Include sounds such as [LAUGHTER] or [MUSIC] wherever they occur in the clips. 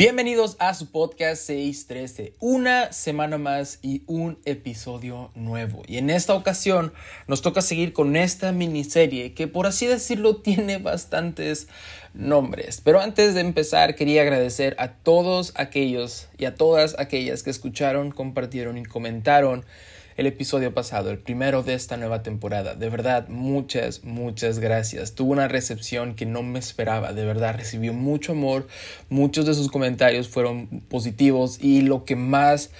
Bienvenidos a su podcast 613, una semana más y un episodio nuevo. Y en esta ocasión nos toca seguir con esta miniserie que por así decirlo [LAUGHS] tiene bastantes nombres. Pero antes de empezar quería agradecer a todos aquellos y a todas aquellas que escucharon, compartieron y comentaron el episodio pasado, el primero de esta nueva temporada. De verdad, muchas, muchas gracias. Tuvo una recepción que no me esperaba, de verdad, recibió mucho amor, muchos de sus comentarios fueron positivos y lo que más...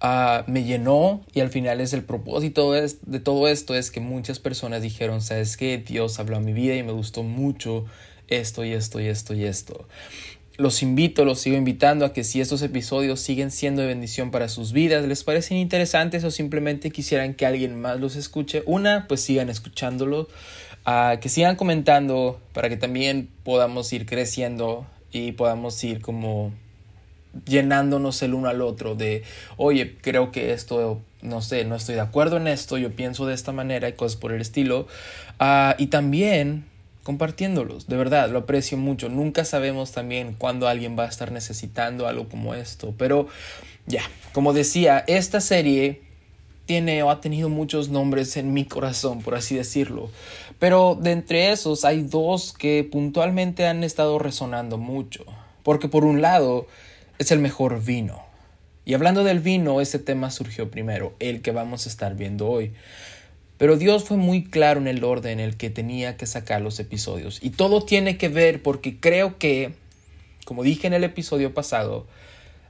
Ah, me llenó y al final es el propósito de, todo esto es que muchas personas dijeron, sabes que Dios habló a mi vida y me gustó mucho esto y esto y esto y esto los invito, los sigo invitando a que si estos episodios siguen siendo de bendición para sus vidas, les parecen interesantes o simplemente quisieran que alguien más los escuche, una, pues sigan escuchándolo, uh, que sigan comentando para que también podamos ir creciendo y podamos ir como llenándonos el uno al otro de, oye, creo que esto, no sé, no estoy de acuerdo en esto, yo pienso de esta manera y cosas por el estilo. Uh, y también compartiéndolos. De verdad, lo aprecio mucho. Nunca sabemos también cuándo alguien va a estar necesitando algo como esto. Pero ya, como decía, esta serie tiene o ha tenido muchos nombres en mi corazón, por así decirlo. Pero de entre esos hay dos que puntualmente han estado resonando mucho. Porque por un lado es el mejor vino. Y hablando del vino, ese tema surgió primero, el que vamos a estar viendo hoy. Pero Dios fue muy claro en el orden en el que tenía que sacar los episodios. Y todo tiene que ver porque creo que, como dije en el episodio pasado,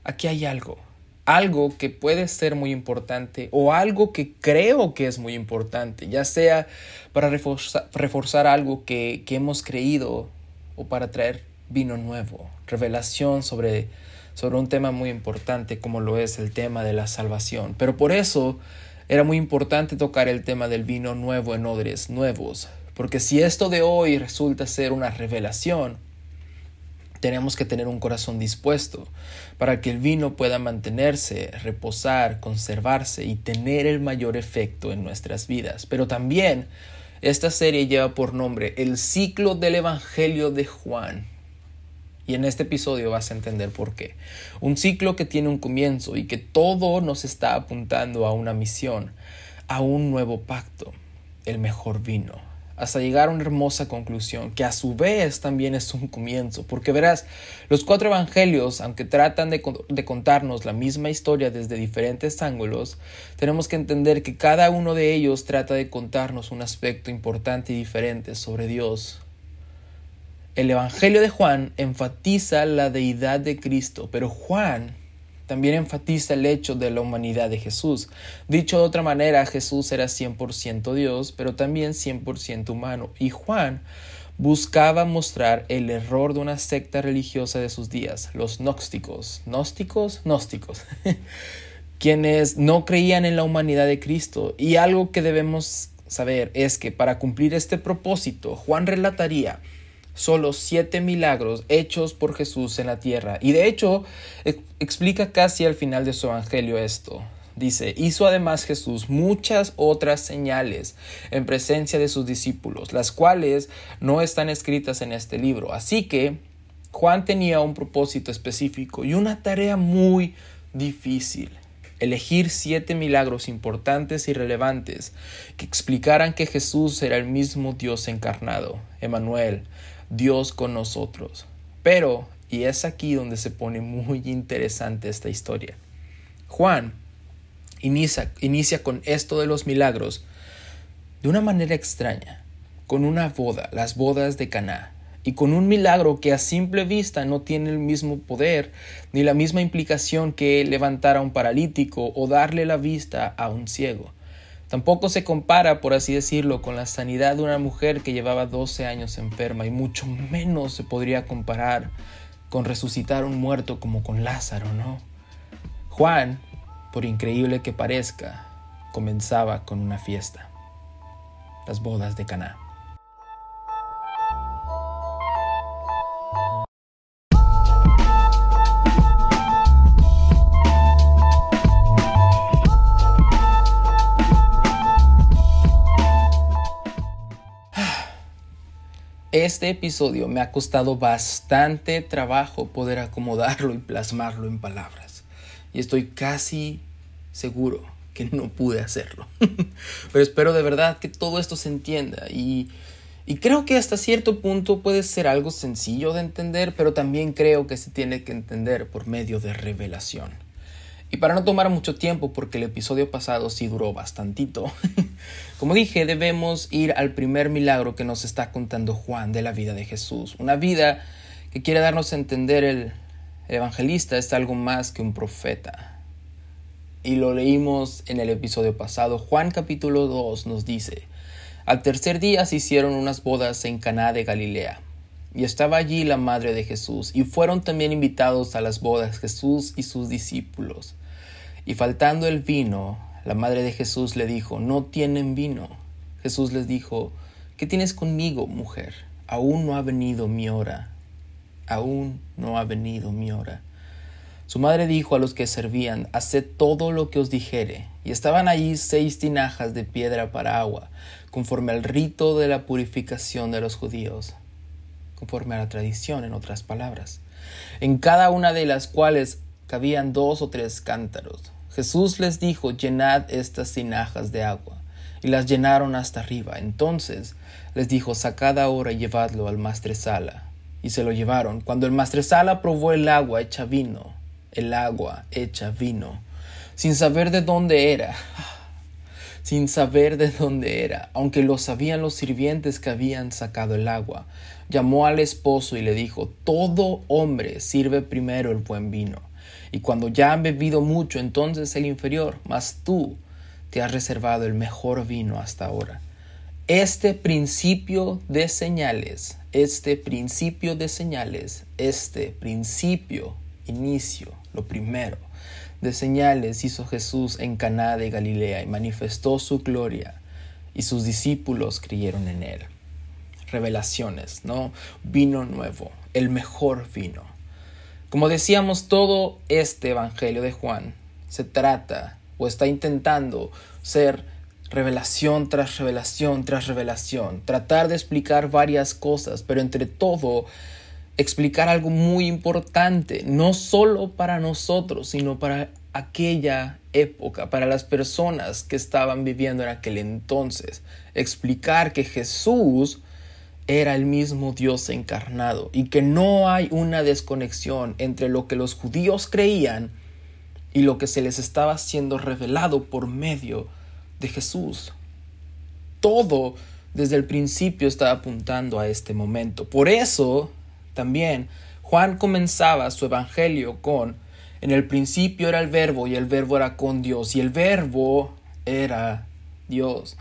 aquí hay algo. Algo que puede ser muy importante o algo que creo que es muy importante, ya sea para reforzar, algo que, que hemos creído o para traer vino nuevo, revelación sobre, sobre un tema muy importante como lo es el tema de la salvación. Pero por eso era muy importante tocar el tema del vino nuevo en odres nuevos, porque si esto de hoy resulta ser una revelación, tenemos que tener un corazón dispuesto para que el vino pueda mantenerse, reposar, conservarse y tener el mayor efecto en nuestras vidas. Pero también esta serie lleva por nombre El ciclo del Evangelio de Juan. Y en este episodio vas a entender por qué. Un ciclo que tiene un comienzo y que todo nos está apuntando a una misión, a un nuevo pacto, el mejor vino, hasta llegar a una hermosa conclusión, que a su vez también es un comienzo, porque verás, los cuatro evangelios, aunque tratan de, de, contarnos la misma historia desde diferentes ángulos, tenemos que entender que cada uno de ellos trata de contarnos un aspecto importante y diferente sobre Dios, el Evangelio de Juan enfatiza la deidad de Cristo, pero Juan también enfatiza el hecho de la humanidad de Jesús. Dicho de otra manera, Jesús era 100% Dios, pero también 100% humano. Y Juan buscaba mostrar el error de una secta religiosa de sus días, los gnósticos. ¿Gnósticos? Gnósticos. [LAUGHS] quienes no creían en la humanidad de Cristo. Y algo que debemos saber es que para cumplir este propósito, Juan relataría solo siete milagros hechos por Jesús en la tierra. Y de hecho, explica casi al final de su evangelio esto. Dice, hizo además Jesús muchas otras señales en presencia de sus discípulos, las cuales no están escritas en este libro. Así que Juan tenía un propósito específico y una tarea muy difícil. Elegir siete milagros importantes y relevantes que explicaran que Jesús era el mismo Dios encarnado, Emanuel, Dios con nosotros. Pero, y es aquí donde se pone muy interesante esta historia, Juan inicia, inicia con esto de los milagros de una manera extraña, con una boda, las bodas de Caná, y con un milagro que a simple vista no tiene el mismo poder ni la misma implicación que levantar a un paralítico o darle la vista a un ciego. Tampoco se compara, por así decirlo, con la sanidad de una mujer que llevaba 12 años enferma y mucho menos se podría comparar con resucitar un muerto como con Lázaro, ¿no? Juan, por increíble que parezca, comenzaba con una fiesta, las bodas de Caná. Este episodio me ha costado bastante trabajo poder acomodarlo y plasmarlo en palabras. Y estoy casi seguro que no pude hacerlo. [LAUGHS] Pero espero de verdad que todo esto se entienda y, y creo que hasta cierto punto puede ser algo sencillo de entender, pero también creo que se tiene que entender por medio de revelación. Y para no tomar mucho tiempo, porque el episodio pasado sí duró bastantito, [LAUGHS] como dije, debemos ir al primer milagro que nos está contando Juan de la vida de Jesús. Una vida que quiere darnos a entender el, el evangelista es algo más que un profeta. Y lo leímos en el episodio pasado. Juan capítulo 2 nos dice, al tercer día se hicieron unas bodas en Caná de Galilea. Y estaba allí la madre de Jesús, y fueron también invitados a las bodas Jesús y sus discípulos. Y faltando el vino, la madre de Jesús le dijo, no tienen vino. Jesús les dijo, ¿qué tienes conmigo, mujer? Aún no ha venido mi hora. Aún no ha venido mi hora. Su madre dijo a los que servían, Haced todo lo que os dijere. Y estaban allí seis tinajas de piedra para agua, conforme al rito de la purificación de los judíos, conforme a la tradición, en otras palabras, en cada una de las cuales cabían dos o tres cántaros. Jesús les dijo, llenad estas tinajas de agua. Y las llenaron hasta arriba. Entonces les dijo, sacad ahora y llevadlo al maestresala. Y se lo llevaron. Cuando el maestresala probó el agua hecha vino, el agua hecha vino, sin saber de dónde era, [LAUGHS] sin saber de dónde era, aunque lo sabían los sirvientes que habían sacado el agua, llamó al esposo y le dijo, todo hombre sirve primero el buen vino y cuando ya han bebido mucho, entonces el inferior, mas tú te has reservado el mejor vino hasta ahora. Este principio de señales, este principio de señales, este principio, inicio, lo primero, de señales hizo Jesús en Caná de Galilea y manifestó su gloria, y sus discípulos creyeron en él. Revelaciones, ¿no? Vino nuevo, el mejor vino. Como decíamos, todo este Evangelio de Juan se trata o está intentando ser revelación tras revelación tras revelación, tratar de explicar varias cosas, pero entre todo explicar algo muy importante, no solo para nosotros, sino para aquella época, para las personas que estaban viviendo en aquel entonces. Explicar que Jesús era el mismo Dios encarnado y que no hay una desconexión entre lo que los judíos creían y lo que se les estaba siendo revelado por medio de Jesús. Todo desde el principio estaba apuntando a este momento. Por eso también Juan comenzaba su evangelio con en el principio era el verbo y el verbo era con Dios y el verbo era Dios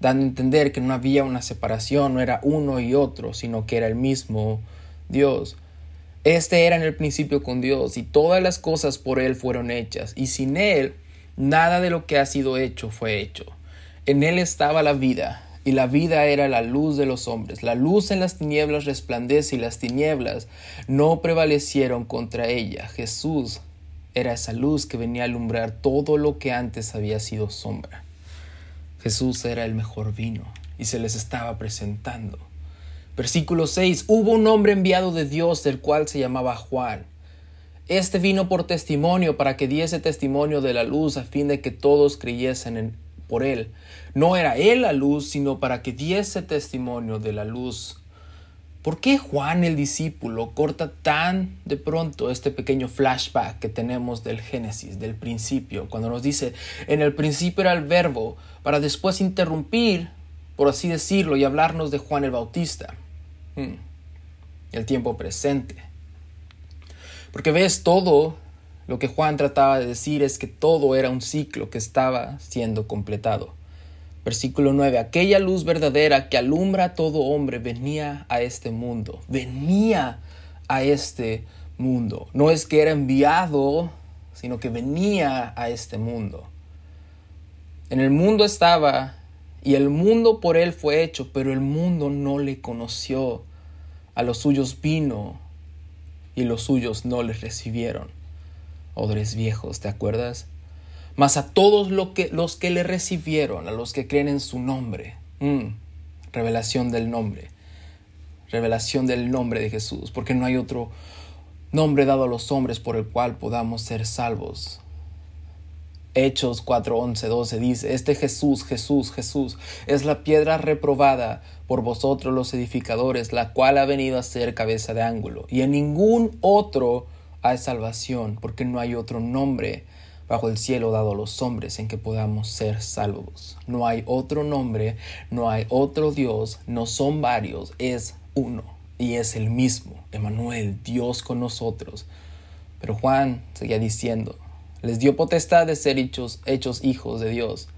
dando a entender que no había una separación, no era uno y otro, sino que era el mismo Dios. Este era en el principio con Dios y todas las cosas por Él fueron hechas y sin Él nada de lo que ha sido hecho fue hecho. En Él estaba la vida y la vida era la luz de los hombres. La luz en las tinieblas resplandece y las tinieblas no prevalecieron contra ella. Jesús era esa luz que venía a alumbrar todo lo que antes había sido sombra. Jesús era el mejor vino y se les estaba presentando. Versículo 6. Hubo un hombre enviado de Dios, el cual se llamaba Juan. Este vino por testimonio para que diese testimonio de la luz a fin de que todos creyesen por él. No era él la luz, sino para que diese testimonio de la luz ¿Por qué Juan el discípulo corta tan de pronto este pequeño flashback que tenemos del Génesis, del principio, cuando nos dice, en el principio era el verbo, para después interrumpir, por así decirlo, y hablarnos de Juan el Bautista? Hmm. El tiempo presente. Porque ves, todo lo que Juan trataba de decir es que todo era un ciclo que estaba siendo completado. Versículo 9. Aquella luz verdadera que alumbra a todo hombre venía a este mundo. Venía a este mundo. No es que era enviado, sino que venía a este mundo. En el mundo estaba y el mundo por él fue hecho, pero el mundo no le conoció. A los suyos vino y los suyos no les recibieron. Odres viejos, ¿te acuerdas? Mas a todos que, los que le recibieron, a los que creen en su nombre, mm, revelación del nombre, revelación del nombre de Jesús, porque no hay otro nombre dado a los hombres por el cual podamos ser salvos. Hechos 4, 11, 12 dice, este Jesús, Jesús, Jesús, es la piedra reprobada por vosotros los edificadores, la cual ha venido a ser cabeza de ángulo. Y en ningún otro hay salvación, porque no hay otro nombre bajo el cielo dado a los hombres en que podamos ser salvos. No hay otro nombre, no hay otro Dios, no son varios, es uno y es el mismo, Emanuel, Dios con nosotros. Pero Juan seguía diciendo, les dio potestad de ser hechos, hechos hijos de Dios,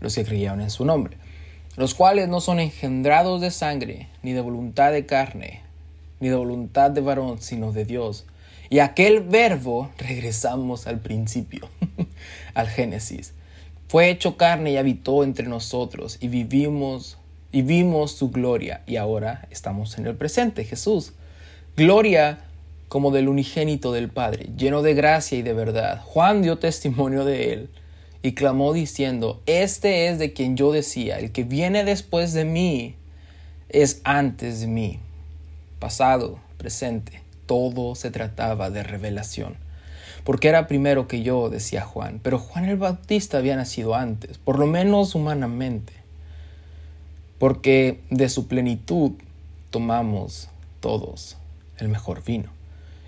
los que creyeron en su nombre, los cuales no son engendrados de sangre, ni de voluntad de carne, ni de voluntad de varón, sino de Dios. Y aquel verbo, regresamos al principio, [LAUGHS] al Génesis, fue hecho carne y habitó entre nosotros y vivimos y vimos su gloria y ahora estamos en el presente, Jesús. Gloria como del unigénito del Padre, lleno de gracia y de verdad. Juan dio testimonio de él y clamó diciendo, Este es de quien yo decía, el que viene después de mí es antes de mí. Pasado, presente, todo se trataba de revelación. Porque era primero que yo, decía Juan, pero Juan el Bautista había nacido antes, por lo menos humanamente. Porque de su plenitud tomamos todos el mejor vino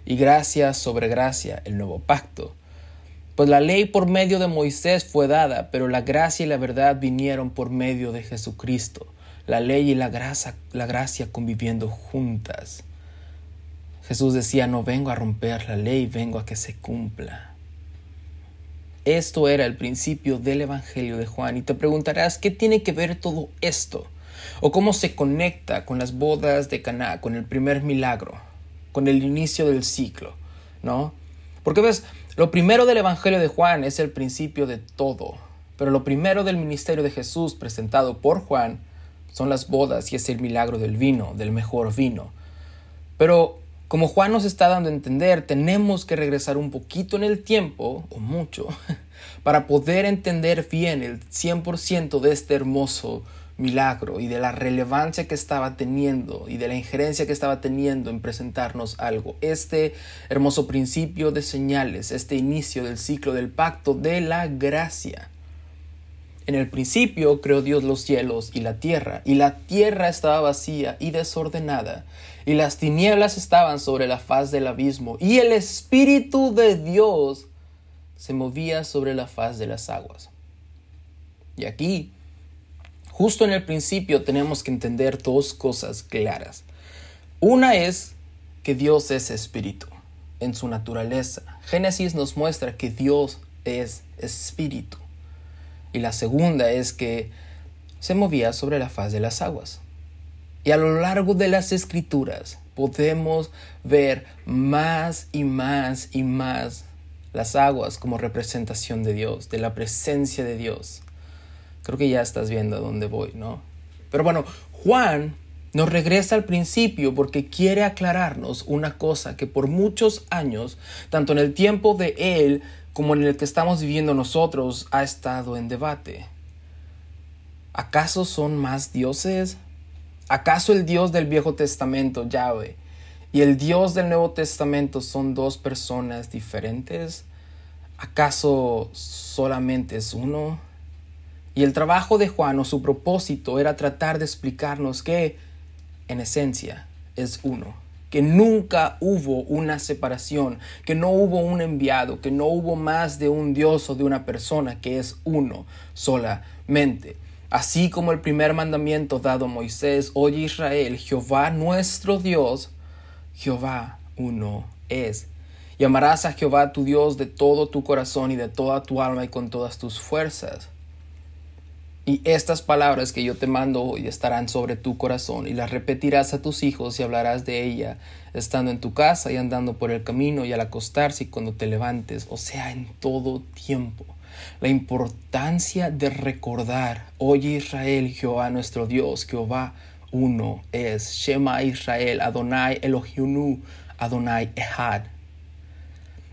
y gracia sobre gracia el nuevo pacto. Pues la ley por medio de Moisés fue dada, pero la gracia y la verdad vinieron por medio de Jesucristo. La ley y la gracia, la gracia conviviendo juntas. Jesús decía, no vengo a romper la ley, vengo a que se cumpla. Esto era el principio del Evangelio de Juan y te preguntarás, ¿qué tiene que ver todo esto? ¿O cómo se conecta con las bodas de Caná, con el primer milagro? con el inicio del ciclo, ¿no? Porque ves, lo primero del Evangelio de Juan es el principio de todo, pero lo primero del ministerio de Jesús presentado por Juan son las bodas y es el milagro del vino, del mejor vino. Pero como Juan nos está dando a entender, tenemos que regresar un poquito en el tiempo, o mucho, [LAUGHS] para poder entender bien el 100% de este hermoso milagro y de la relevancia que estaba teniendo y de la injerencia que estaba teniendo en presentarnos algo. Este hermoso principio de señales, este inicio del ciclo del pacto de la gracia. En el principio creó Dios los cielos y la tierra, y la tierra estaba vacía y desordenada, y las tinieblas estaban sobre la faz del abismo, y el Espíritu de Dios se movía sobre la faz de las aguas. Y aquí Justo en el principio tenemos que entender dos cosas claras. Una es que Dios es espíritu en su naturaleza. Génesis nos muestra que Dios es espíritu. Y la segunda es que se movía sobre la faz de las aguas. Y a lo largo de las escrituras podemos ver más y más y más las aguas como representación de Dios, de la presencia de Dios. Creo que ya estás viendo a dónde voy, ¿no? Pero bueno, Juan nos regresa al principio porque quiere aclararnos una cosa que por muchos años, tanto en el tiempo de él como en el que estamos viviendo nosotros, ha estado en debate. ¿Acaso son más dioses? ¿Acaso el Dios del Viejo Testamento, Yahweh, y el Dios del Nuevo Testamento son dos personas diferentes? ¿Acaso solamente es uno? Y el trabajo de Juan o su propósito era tratar de explicarnos que, en esencia, es uno, que nunca hubo una separación, que no hubo un enviado, que no hubo más de un Dios o de una persona, que es uno solamente. Así como el primer mandamiento dado a Moisés, oye Israel, Jehová nuestro Dios, Jehová uno es. Y amarás a Jehová tu Dios de todo tu corazón y de toda tu alma y con todas tus fuerzas. Y estas palabras que yo te mando hoy estarán sobre tu corazón y las repetirás a tus hijos y hablarás de ella estando en tu casa y andando por el camino y al acostarse y cuando te levantes, o sea, en todo tiempo. La importancia de recordar, oye Israel, Jehová nuestro Dios, Jehová uno es, Shema Israel, Adonai Elohim, Adonai Ehad.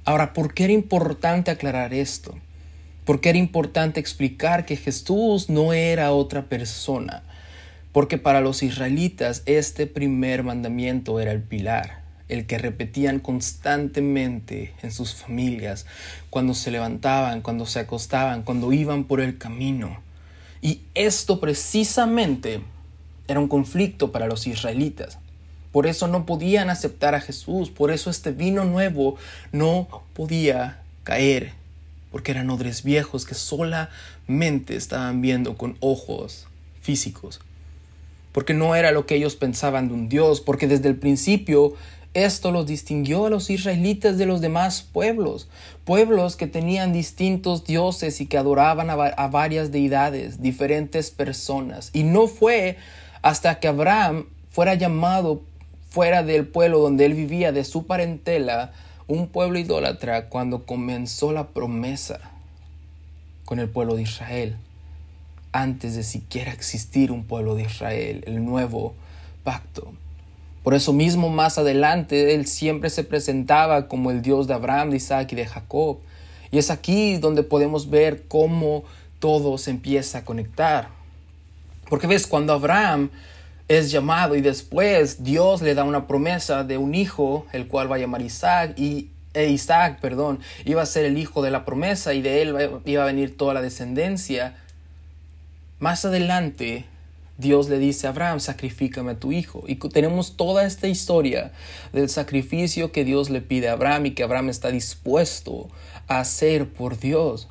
Ahora, ¿por qué era importante aclarar esto? porque era importante explicar que Jesús no era otra persona, Porque para los israelitas este primer mandamiento era el pilar, el que repetían constantemente en sus familias, cuando se levantaban, cuando se acostaban, cuando iban por el camino. Y esto precisamente era un conflicto para los israelitas. Por eso no podían aceptar a Jesús, por eso este vino nuevo no podía caer, porque eran odres viejos que solamente estaban viendo con ojos físicos, porque no era lo que ellos pensaban de un Dios, porque desde el principio esto los distinguió a los israelitas de los demás pueblos, pueblos que tenían distintos dioses y que adoraban a, varias deidades, diferentes personas. Y no fue hasta que Abraham fuera llamado fuera del pueblo donde él vivía, de su parentela, un pueblo idólatra, cuando comenzó la promesa con el pueblo de Israel, antes de siquiera existir un pueblo de Israel, el nuevo pacto. Por eso mismo más adelante él siempre se presentaba como el Dios de Abraham, de Isaac y de Jacob. Y es aquí donde podemos ver cómo todo se empieza a conectar. Porque ves, cuando Abraham es llamado y después Dios le da una promesa de un hijo, el cual va a llamar Isaac, y e Isaac, perdón, iba a ser el hijo de la promesa y de él iba a venir toda la descendencia. Más adelante Dios le dice a Abraham, sacrifícame a tu hijo. Y tenemos toda esta historia del sacrificio que Dios le pide a Abraham y que Abraham está dispuesto a hacer por Dios.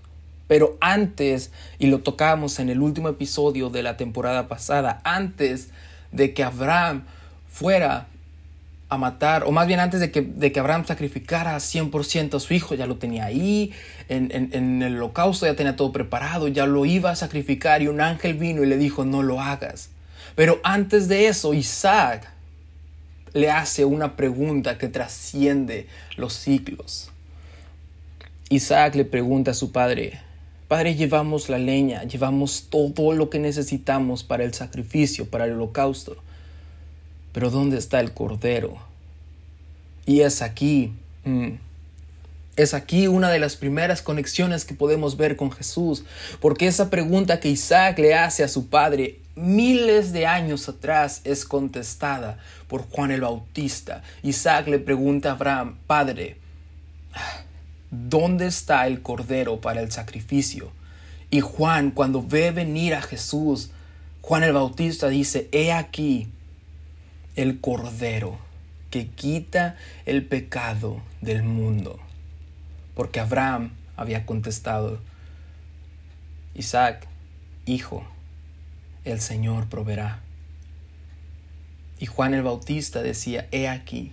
Pero antes, y lo tocamos en el último episodio de la temporada pasada, antes de que Abraham fuera a matar, o más bien antes de que, de que Abraham sacrificara 100% a su hijo, ya lo tenía ahí, en, en, el holocausto ya tenía todo preparado, ya lo iba a sacrificar y un ángel vino y le dijo, no lo hagas. Pero antes de eso, Isaac le hace una pregunta que trasciende los siglos. Isaac le pregunta a su padre, Padre, llevamos la leña, llevamos todo lo que necesitamos para el sacrificio, para el holocausto pero ¿dónde está el Cordero? Y es aquí, mm, es aquí una de las primeras conexiones que podemos ver con Jesús, porque esa pregunta que Isaac le hace a su padre miles de años atrás es contestada por Juan el Bautista. Isaac le pregunta a Abraham, Padre, ¿dónde está el Cordero para el sacrificio? Y Juan, cuando ve venir a Jesús, Juan el Bautista dice, He aquí el Cordero que quita el pecado del mundo. Porque Abraham había contestado, Isaac, hijo, el Señor proveerá. Y Juan el Bautista decía, he aquí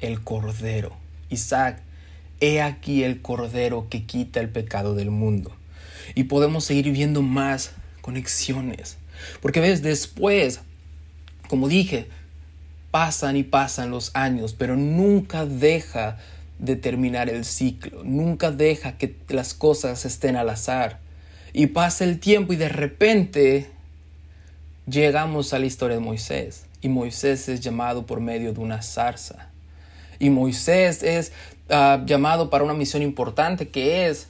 el Cordero. Isaac, he aquí el Cordero que quita el pecado del mundo. Y podemos seguir viendo más conexiones. Porque ves, después, como dije, pasan y pasan los años, pero nunca deja de terminar el ciclo, nunca deja que las cosas estén al azar. Y pasa el tiempo y de repente llegamos a la historia de Moisés. Y Moisés es llamado por medio de una zarza. Y Moisés es ah, llamado para una misión importante que es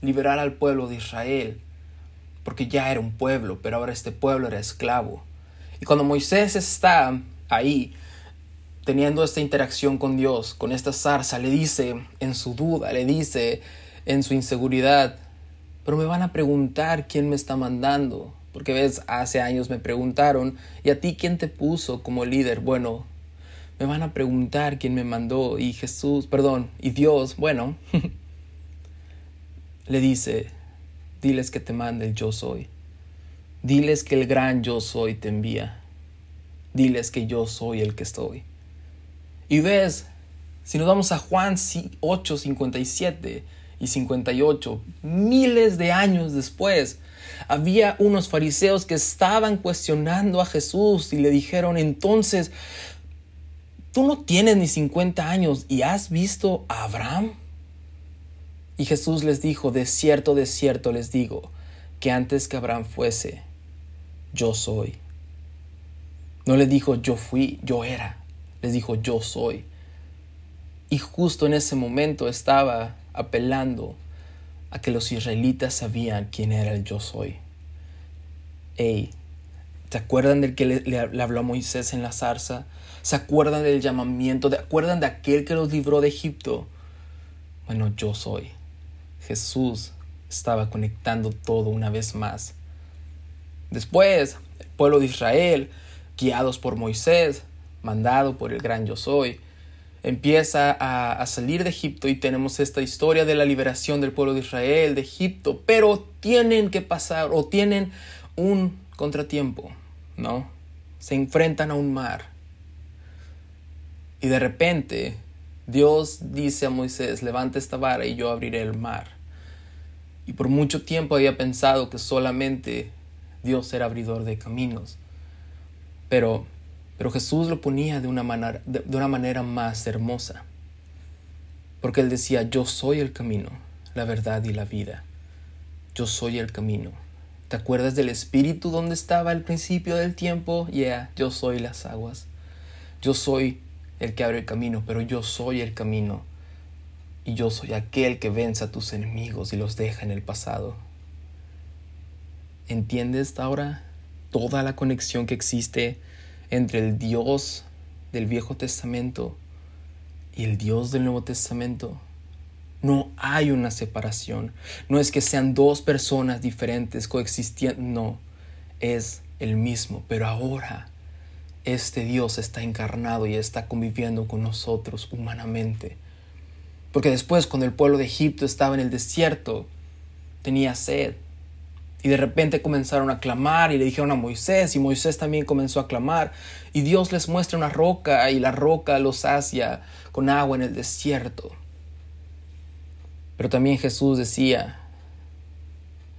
liberar al pueblo de Israel. Porque ya era un pueblo, pero ahora este pueblo era esclavo. Y cuando Moisés está ahí, teniendo esta interacción con Dios, con esta zarza, le dice en su duda, le dice en su inseguridad, pero me van a preguntar quién me está mandando. Porque ves, hace años me preguntaron, ¿y a ti quién te puso como líder? Bueno, me van a preguntar quién me mandó. Y Jesús, perdón, y Dios, bueno, [LAUGHS] le dice, diles que te mande el yo soy. Diles que el gran yo soy te envía diles que yo soy el que estoy. Y ves, si nos vamos a Juan 8, 57 y 58, miles de años después, había unos fariseos que estaban cuestionando a Jesús y le dijeron, entonces, tú no tienes ni 50 años y has visto a Abraham. Y Jesús les dijo, de cierto, de cierto les digo, que antes que Abraham fuese, yo soy. No les dijo yo fui, yo era. Les dijo yo soy. Y justo en ese momento estaba apelando a que los israelitas sabían quién era el yo soy. Hey, ¿Se acuerdan del que le, le, habló a Moisés en la zarza? ¿Se acuerdan del llamamiento? ¿Se acuerdan de aquel que los libró de Egipto? Bueno, yo soy. Jesús estaba conectando todo una vez más. Después, el pueblo de Israel, guiados por Moisés, mandado por el gran yo soy, empieza a, a, salir de Egipto y tenemos esta historia de la liberación del pueblo de Israel de Egipto, pero tienen que pasar o tienen un contratiempo, ¿no? Se enfrentan a un mar. Y de repente Dios dice a Moisés, levanta esta vara y yo abriré el mar. Y por mucho tiempo había pensado que solamente Dios era abridor de caminos. Pero, pero Jesús lo ponía de una, manera, de una manera más hermosa. Porque él decía, yo soy el camino, la verdad y la vida. Yo soy el camino. ¿Te acuerdas del Espíritu donde estaba al principio del tiempo? Yeah, yo soy las aguas. Yo soy el que abre el camino, pero yo soy el camino. Y yo soy aquel que vence a tus enemigos y los deja en el pasado. ¿Entiendes ahora toda la conexión que existe entre el Dios del Viejo Testamento y el Dios del Nuevo Testamento? No hay una separación. No es que sean dos personas diferentes coexistiendo. No, es el mismo. Pero ahora este Dios está encarnado y está conviviendo con nosotros humanamente. Porque después cuando el pueblo de Egipto estaba en el desierto, tenía sed. Y de repente comenzaron a clamar y le dijeron a Moisés y Moisés también comenzó a clamar. Y Dios les muestra una roca y la roca los sacia con agua en el desierto. Pero también Jesús decía,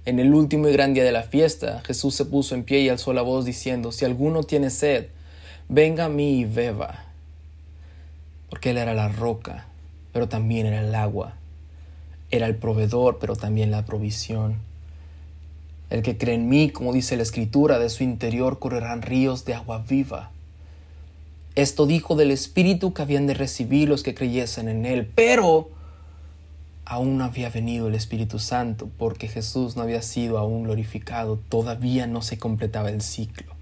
en el último y gran día de la fiesta, Jesús se puso en pie y alzó la voz diciendo, si alguno tiene sed, venga a mí y beba. Porque Él era la roca, pero también era el agua. Era el proveedor, pero también la provisión. El que cree en mí, como dice la Escritura, de su interior correrán ríos de agua viva. Esto dijo del Espíritu que habían de recibir los que creyesen en Él, pero aún no había venido el Espíritu Santo porque Jesús no había sido aún glorificado, todavía no se completaba el ciclo.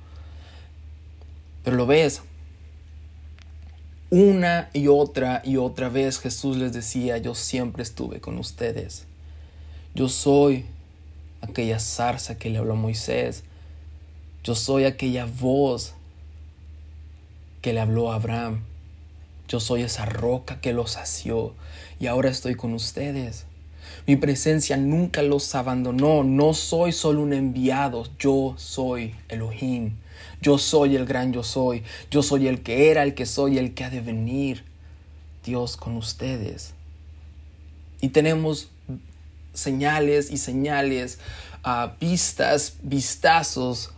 Pero lo ves, una y otra y otra vez Jesús les decía, yo siempre estuve con ustedes. Yo soy aquella zarza que le habló a Moisés. Yo soy aquella voz que le habló a Abraham. Yo soy esa roca que los sació y ahora estoy con ustedes. Mi presencia nunca los abandonó. No soy solo un enviado. Yo soy Elohim. Yo soy el gran yo soy. Yo soy el que era, el que soy, el que ha de venir. Dios con ustedes. Y tenemos señales y señales, vistas, vistazos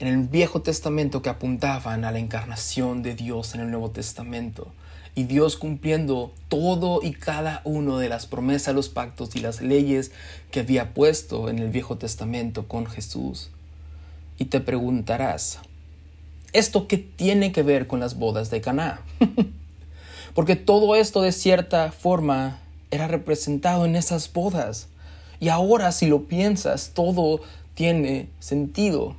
en el Viejo Testamento que apuntaban a la encarnación de Dios en el Nuevo Testamento. Y Dios cumpliendo todo y cada uno de las promesas, los pactos y las leyes que había puesto en el Viejo Testamento con Jesús. Y te preguntarás, ¿esto qué tiene que ver con las bodas de Caná? [LAUGHS] Porque todo esto de cierta forma era representado en esas bodas. Y ahora si lo piensas, todo tiene sentido.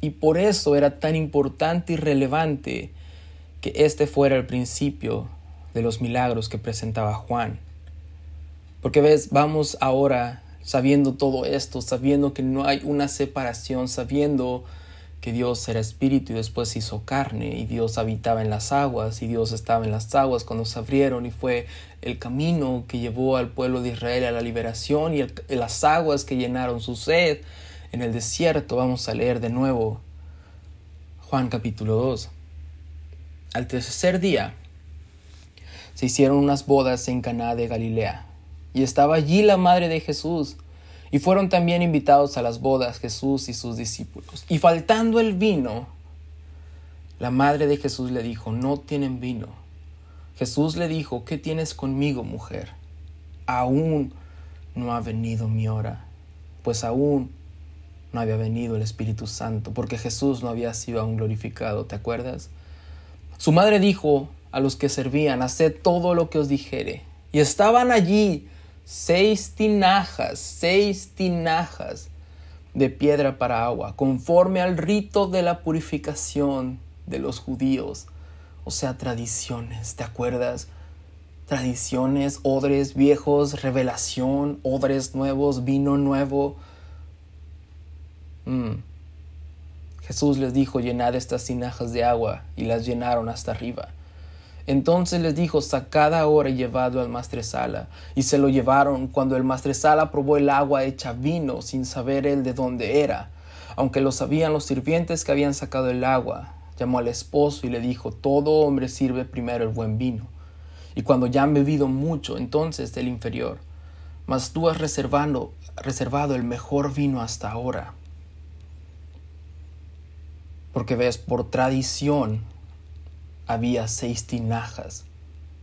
Y por eso era tan importante y relevante que este fuera el principio de los milagros que presentaba Juan. Porque ves, vamos ahora sabiendo todo esto, sabiendo que no hay una separación, sabiendo que Dios era espíritu y después hizo carne y Dios habitaba en las aguas y Dios estaba en las aguas cuando se abrieron y fue el camino que llevó al pueblo de Israel a la liberación y las aguas que llenaron su sed en el desierto. Vamos a leer de nuevo Juan capítulo 2. Al tercer día se hicieron unas bodas en Caná de Galilea, y estaba allí la madre de Jesús, y fueron también invitados a las bodas Jesús y sus discípulos. Y faltando el vino, la madre de Jesús le dijo, no tienen vino. Jesús le dijo, ¿qué tienes conmigo, mujer? Aún no ha venido mi hora, pues aún no había venido el Espíritu Santo, porque Jesús no había sido aún glorificado, ¿te acuerdas? Su madre dijo a los que servían, haced todo lo que os dijere. Y estaban allí seis tinajas, seis tinajas de piedra para agua, conforme al rito de la purificación de los judíos, o sea, tradiciones, ¿te acuerdas? Tradiciones, odres viejos, revelación, odres nuevos, vino nuevo. Mm. Jesús les dijo, llenad estas tinajas de agua, y las llenaron hasta arriba. Entonces les dijo, sacad ahora y llevadlo al maestresala. Y se lo llevaron cuando el maestresala probó el agua hecha vino, sin saber él de dónde era. Aunque lo sabían los sirvientes que habían sacado el agua, llamó al esposo y le dijo, todo hombre sirve primero el buen vino. Y cuando ya han bebido mucho, entonces del inferior. Mas tú has reservado, reservado el mejor vino hasta ahora. Porque ves, por tradición había seis tinajas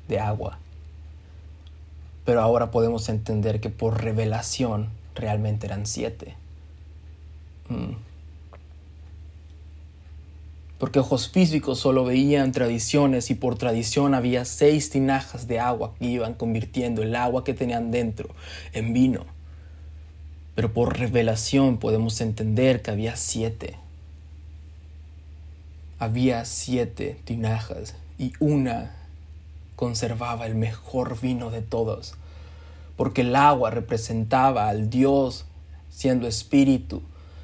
de agua. Pero ahora podemos entender que por revelación realmente eran siete. Mm. Porque ojos físicos solo veían tradiciones y por tradición había seis tinajas de agua que iban convirtiendo el agua que tenían dentro en vino. Pero por revelación podemos entender que había siete había siete tinajas y una conservaba el mejor vino de todos, porque el agua representaba al Dios siendo espíritu,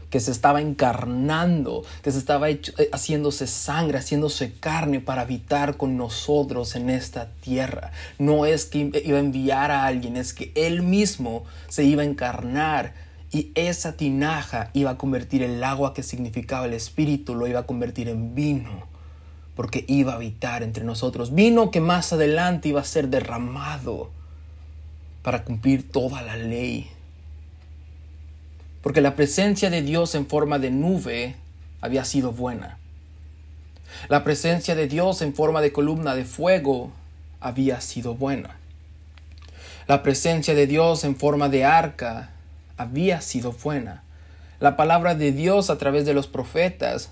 que se estaba encarnando, que se estaba eh, haciéndose sangre, haciéndose carne para habitar con nosotros en esta tierra. No es que iba a enviar a alguien, es que Él mismo se iba a encarnar y esa tinaja iba a convertir el agua que significaba el Espíritu, lo iba a convertir en vino, porque iba a habitar entre nosotros. Vino que más adelante iba a ser derramado para cumplir toda la ley. Porque la presencia de Dios en forma de nube había sido buena. La presencia de Dios en forma de columna de fuego había sido buena. La presencia de Dios en forma de arca había sido buena. La palabra de Dios a través de los profetas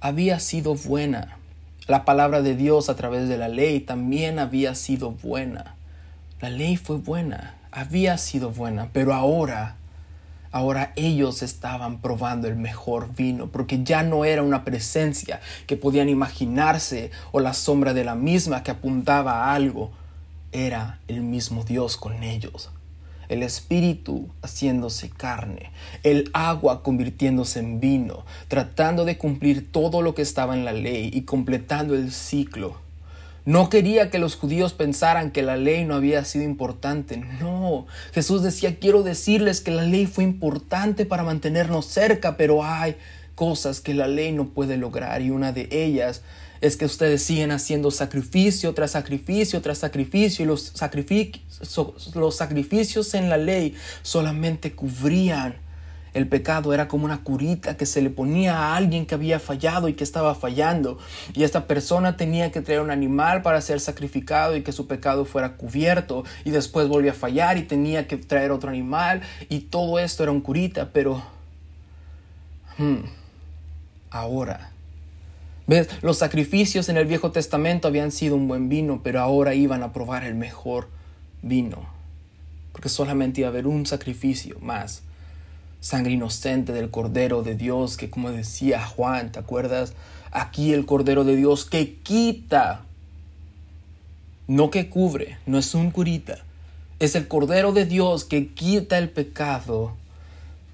había sido buena. La palabra de Dios a través de la ley también había sido buena. La ley fue buena, había sido buena, pero ahora, ahora ellos estaban probando el mejor vino, porque ya no era una presencia que podían imaginarse o la sombra de la misma que apuntaba a algo, era el mismo Dios con ellos el espíritu haciéndose carne, el agua convirtiéndose en vino, tratando de cumplir todo lo que estaba en la ley y completando el ciclo. No quería que los judíos pensaran que la ley no había sido importante. No, Jesús decía, quiero decirles que la ley fue importante para mantenernos cerca, pero hay cosas que la ley no puede lograr y una de ellas es que ustedes siguen haciendo sacrificio tras sacrificio tras sacrificio y los, los sacrificios en la ley solamente cubrían el pecado era como una curita que se le ponía a alguien que había fallado y que estaba fallando. Y esta persona tenía que traer un animal para ser sacrificado y que su pecado fuera cubierto. Y después volvía a fallar y tenía que traer otro animal. Y todo esto era un curita, pero... Hmm, ahora ¿Ves? Los sacrificios en el Viejo Testamento habían sido un buen vino, pero ahora iban a probar el mejor vino. Porque solamente iba a haber un sacrificio más. Sangre inocente del Cordero de Dios, que como decía Juan, ¿te acuerdas? Aquí el Cordero de Dios que quita, no que cubre, no es un curita. Es el Cordero de Dios que quita el pecado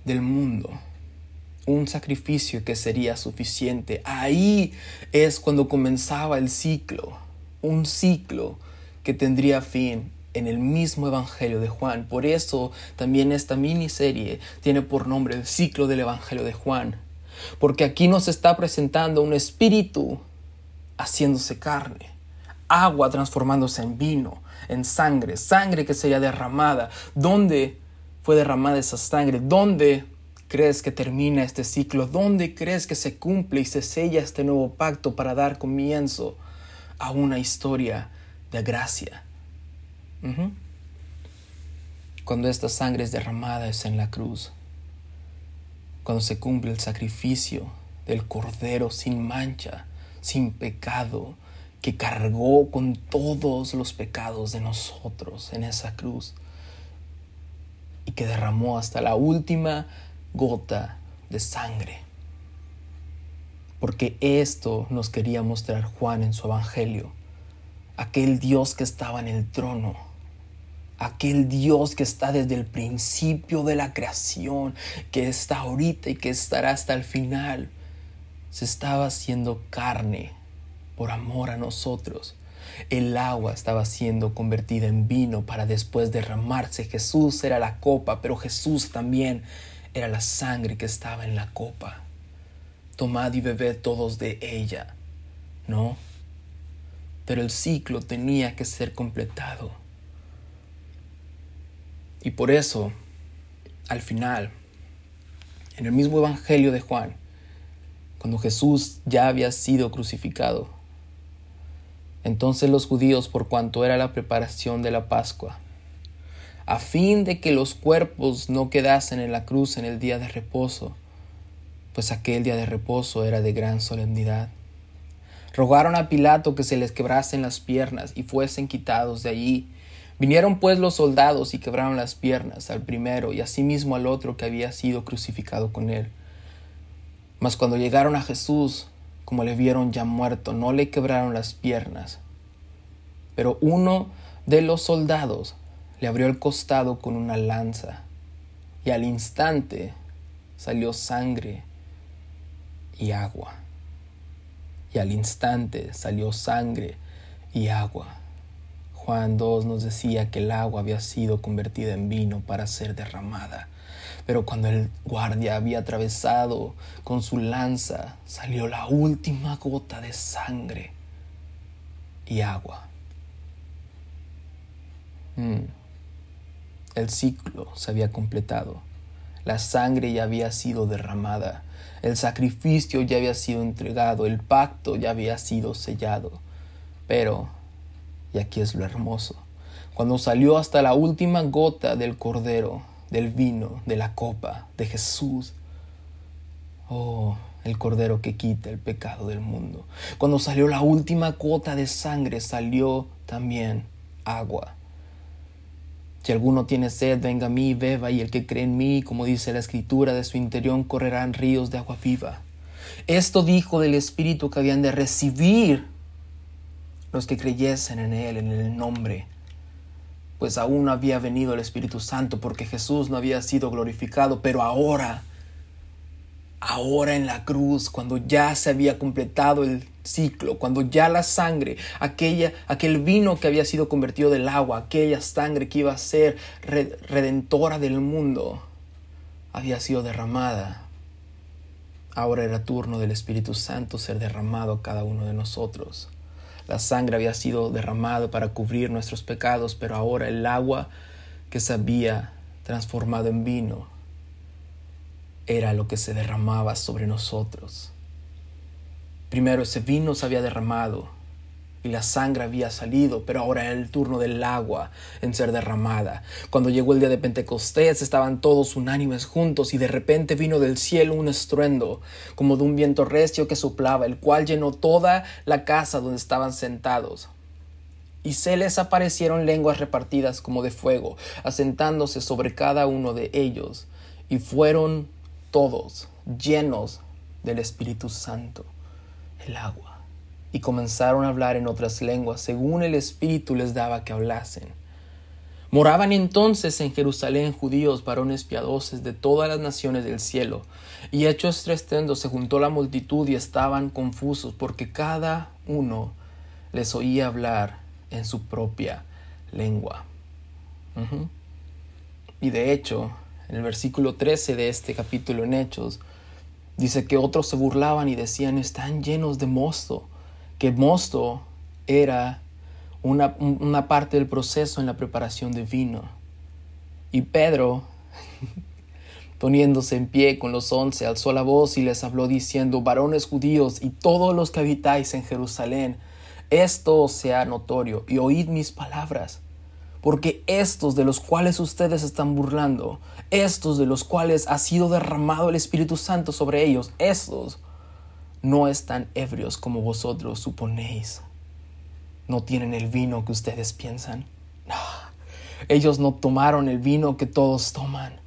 del mundo un sacrificio que sería suficiente. Ahí es cuando comenzaba el ciclo, un ciclo que tendría fin en el mismo Evangelio de Juan. Por eso también esta miniserie tiene por nombre el ciclo del Evangelio de Juan. Porque aquí nos está presentando un espíritu haciéndose carne, agua transformándose en vino, en sangre, sangre que sería derramada. ¿Dónde fue derramada esa sangre? ¿Dónde crees que termina este ciclo? ¿Dónde crees que se cumple y se sella este nuevo pacto para dar comienzo a una historia de gracia? Cuando esta sangre es derramada es en la cruz. Cuando se cumple el sacrificio del Cordero sin mancha, sin pecado, que cargó con todos los pecados de nosotros en esa cruz y que derramó hasta la última gota de sangre. Porque esto nos quería mostrar Juan en su Evangelio. Aquel Dios que estaba en el trono. Aquel Dios que está desde el principio de la creación, que está ahorita y que estará hasta el final, se estaba haciendo carne por amor a nosotros. El agua estaba siendo convertida en vino para después derramarse. Jesús era la copa, pero Jesús también era la sangre que estaba en la copa. Tomad y bebed todos de ella, ¿no? Pero el ciclo tenía que ser completado. Y por eso, al final, en el mismo Evangelio de Juan, cuando Jesús ya había sido crucificado, entonces los judíos, por cuanto era la preparación de la Pascua, a fin de que los cuerpos no quedasen en la cruz en el día de reposo, pues aquel día de reposo era de gran solemnidad. Rogaron a Pilato que se les quebrasen las piernas y fuesen quitados de allí. Vinieron pues los soldados y quebraron las piernas al primero y asimismo al otro que había sido crucificado con él. Mas cuando llegaron a Jesús, como le vieron ya muerto, no le quebraron las piernas. Pero uno de los soldados le abrió el costado con una lanza, y al instante salió sangre y agua. Y al instante salió sangre y agua. Juan 2 nos decía que el agua había sido convertida en vino para ser derramada. Pero cuando el guardia había atravesado con su lanza, salió la última gota de sangre y agua. Mm. El ciclo se había completado. La sangre ya había sido derramada. El sacrificio ya había sido entregado. El pacto ya había sido sellado. Pero, y aquí es lo hermoso, cuando salió hasta la última gota del cordero, del vino, de la copa, de Jesús. Oh, el Cordero que quita el pecado del mundo. Cuando salió la última gota de sangre, salió también agua. Si alguno tiene sed, venga a mí, beba, y el que cree en mí, como dice la Escritura, de su interior correrán ríos de agua viva. Esto dijo del Espíritu que habían de recibir los que creyesen en Él, en el nombre pues aún no había venido el Espíritu Santo porque Jesús no había sido glorificado, pero ahora, ahora en la cruz, cuando ya se había completado el ciclo, cuando ya la sangre, aquella, aquel vino que había sido convertido del agua, aquella sangre que iba a ser redentora del mundo, había sido derramada. Ahora era turno del Espíritu Santo ser derramado a cada uno de nosotros. La sangre había sido derramada para cubrir nuestros pecados, pero ahora el agua que se había transformado en vino era lo que se derramaba sobre nosotros. Primero ese vino se había derramado y la sangre había salido, pero ahora era el turno del agua en ser derramada. Cuando llegó el día de Pentecostés estaban todos unánimes juntos y de repente vino del cielo un estruendo, como de un viento recio que soplaba, el cual llenó toda la casa donde estaban sentados. Y se les aparecieron lenguas repartidas como de fuego, asentándose sobre cada uno de ellos, y fueron todos llenos del Espíritu Santo, el agua y comenzaron a hablar en otras lenguas según el Espíritu les daba que hablasen. Moraban entonces en Jerusalén judíos, varones piadosos de todas las naciones del cielo, y hecho este estrendo se juntó la multitud y estaban confusos porque cada uno les oía hablar en su propia lengua. Y de hecho, en el versículo 13 de este capítulo en Hechos, dice que otros se burlaban y decían, están llenos de mosto que mosto era una, una parte del proceso en la preparación de vino. Y Pedro, [LAUGHS] poniéndose en pie con los once, alzó la voz y les habló diciendo, varones judíos y todos los que habitáis en Jerusalén, esto sea notorio y oíd mis palabras, porque estos de los cuales ustedes están burlando, estos de los cuales ha sido derramado el Espíritu Santo sobre ellos, estos no están ebrios como vosotros suponéis. No tienen el vino que ustedes piensan. Ellos no tomaron el vino que todos toman,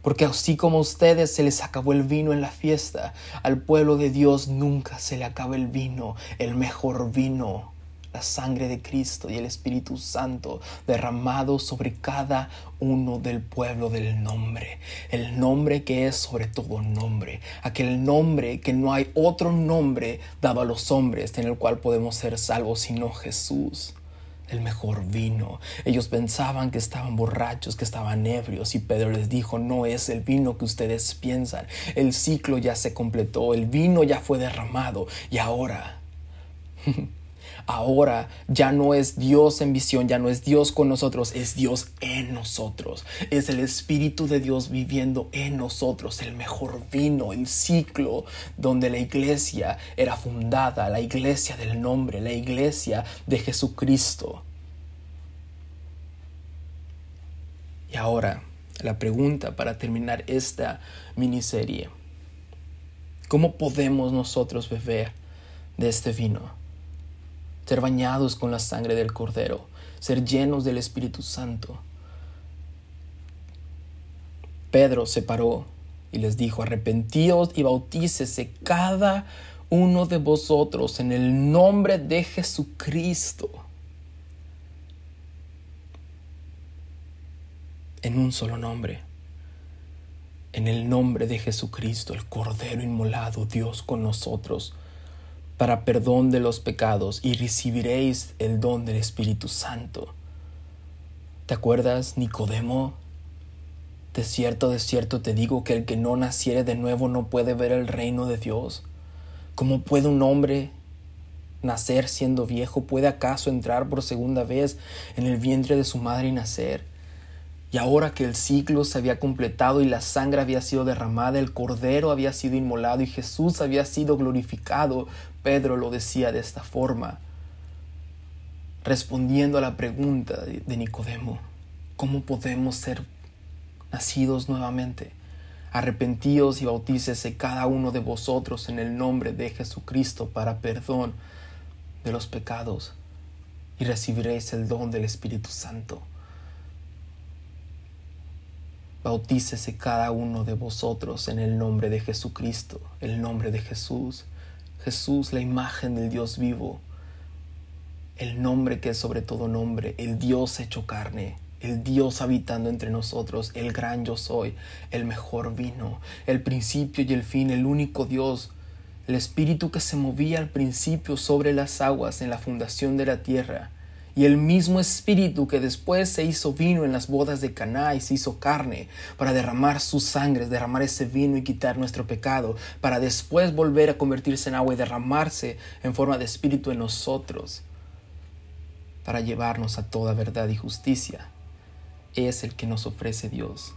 Porque así como a ustedes se les acabó el vino en la fiesta, al pueblo de Dios nunca se le acaba el vino, el mejor vino, la sangre de Cristo y el Espíritu Santo derramado sobre cada uno del pueblo del nombre, el nombre que es sobre todo nombre, aquel nombre que no hay otro nombre dado a los hombres en el cual podemos ser salvos sino Jesús el mejor vino. Ellos pensaban que estaban borrachos, que estaban ebrios, y Pedro les dijo, no es el vino que ustedes piensan. El ciclo ya se completó, el vino ya fue derramado, y ahora... [LAUGHS] Ahora ya no es Dios en visión, ya no es Dios con nosotros, es Dios en nosotros. Es el Espíritu de Dios viviendo en nosotros, el mejor vino, el ciclo donde la iglesia era fundada, la iglesia del nombre, la iglesia de Jesucristo. Y ahora, la pregunta para terminar esta miniserie. ¿Cómo podemos nosotros beber de este vino? Ser bañados con la sangre del Cordero, ser llenos del Espíritu Santo. Pedro se paró y les dijo, arrepentíos y bautícese cada uno de vosotros en el nombre de Jesucristo. En un solo nombre. En el nombre de Jesucristo, el Cordero inmolado, Dios con nosotros para perdón de los pecados y recibiréis el don del Espíritu Santo. ¿Te acuerdas, Nicodemo? De cierto, de cierto te digo que el que no naciere de nuevo no puede ver el reino de Dios. ¿Cómo puede un hombre nacer siendo viejo? ¿Puede acaso entrar por segunda vez en el vientre de su madre y nacer? Y ahora que el ciclo se había completado y la sangre había sido derramada, el cordero había sido inmolado y Jesús había sido glorificado, Pedro lo decía de esta forma, respondiendo a la pregunta de Nicodemo, ¿cómo podemos ser nacidos nuevamente? Arrepentíos y bautícese cada uno de vosotros en el nombre de Jesucristo para perdón de los pecados y recibiréis el don del Espíritu Santo. Bautícese cada uno de vosotros en el nombre de Jesucristo, el nombre de Jesús. Jesús, la imagen del Dios vivo, el nombre que es sobre todo nombre, el Dios hecho carne, el Dios habitando entre nosotros, el gran yo soy, el mejor vino, el principio y el fin, el único Dios, el Espíritu que se movía al principio sobre las aguas en la fundación de la tierra, y el mismo Espíritu que después se hizo vino en las bodas de Caná y se hizo carne para derramar su sangre, derramar ese vino y quitar nuestro pecado, para después volver a convertirse en agua y derramarse en forma de Espíritu en nosotros, para llevarnos a toda verdad y justicia. Es el que nos ofrece Dios.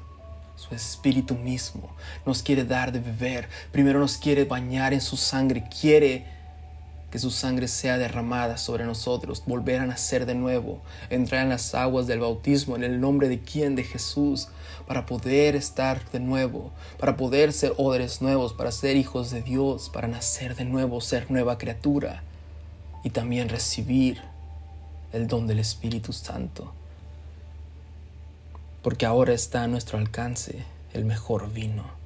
Su espíritu mismo nos quiere dar de beber. Primero nos quiere bañar en su sangre. Quiere que su sangre sea derramada sobre nosotros, volver a nacer de nuevo, entrar en las aguas del bautismo en el nombre de quien, de Jesús, para poder estar de nuevo, para poder ser odres nuevos, para ser hijos de Dios, para nacer de nuevo, ser nueva criatura y también recibir el don del Espíritu Santo. Porque ahora está a nuestro alcance el mejor vino